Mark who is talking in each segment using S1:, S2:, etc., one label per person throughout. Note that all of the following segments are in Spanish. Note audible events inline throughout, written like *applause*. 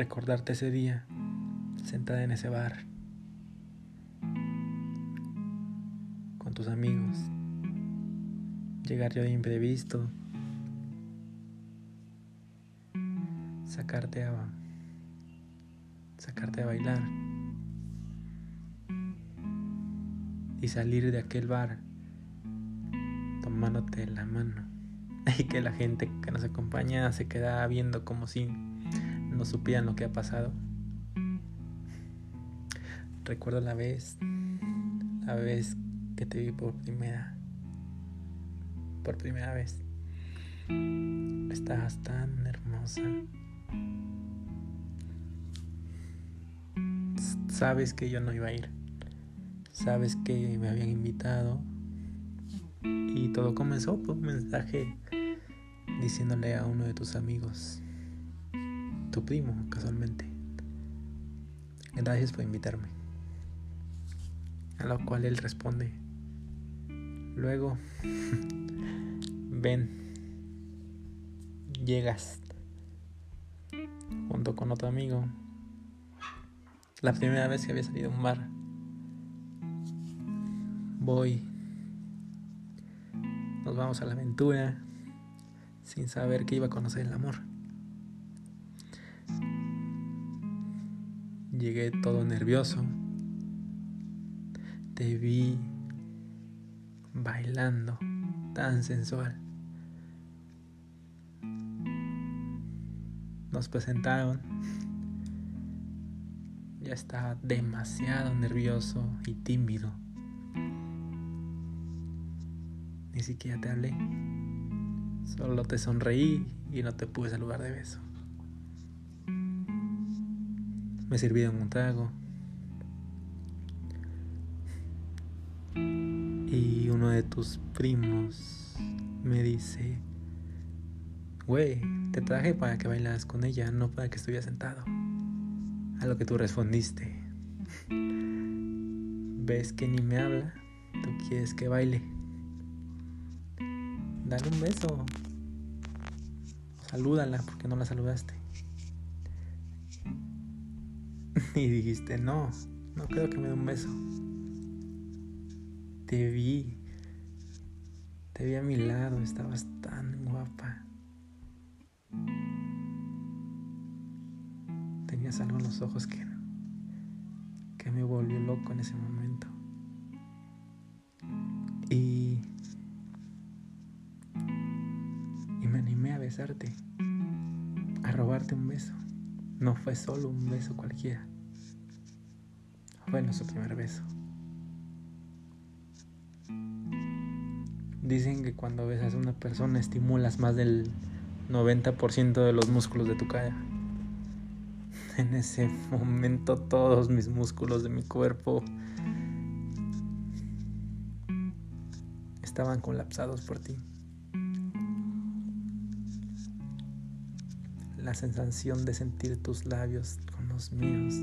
S1: recordarte ese día, sentada en ese bar, con tus amigos, llegar yo de imprevisto, sacarte a sacarte a bailar y salir de aquel bar tomándote la mano. *laughs* Y que la gente que nos acompaña se queda viendo como si no supieran lo que ha pasado. Recuerdo la vez, la vez que te vi por primera, por primera vez. Estabas tan hermosa. Sabes que yo no iba a ir. Sabes que me habían invitado. Y todo comenzó por un mensaje diciéndole a uno de tus amigos, tu primo casualmente, gracias por invitarme. A lo cual él responde, luego, *laughs* ven, llegas junto con otro amigo, la primera vez que había salido a un bar, voy, nos vamos a la aventura, sin saber que iba a conocer el amor. Llegué todo nervioso. Te vi bailando tan sensual. Nos presentaron. Ya estaba demasiado nervioso y tímido. Ni siquiera te hablé. Solo te sonreí y no te pude saludar de beso. Me sirvieron un trago. Y uno de tus primos me dice, güey, te traje para que bailas con ella, no para que estuviera sentado. A lo que tú respondiste, ves que ni me habla, tú quieres que baile. Dale un beso. Salúdala porque no la saludaste. *laughs* y dijiste, no, no creo que me dé un beso. Te vi. Te vi a mi lado, estabas tan guapa. Tenías algo en los ojos que, que me volvió loco en ese momento. Y besarte, a robarte un beso. No fue solo un beso cualquiera. Fue nuestro primer beso. Dicen que cuando besas a una persona estimulas más del 90% de los músculos de tu cara. En ese momento todos mis músculos de mi cuerpo estaban colapsados por ti. La sensación de sentir tus labios con los míos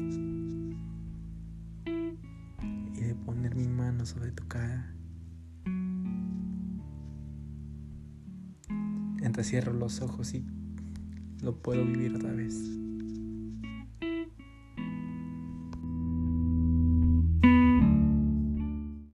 S1: y de poner mi mano sobre tu cara. Entrecierro los ojos y lo puedo vivir otra vez.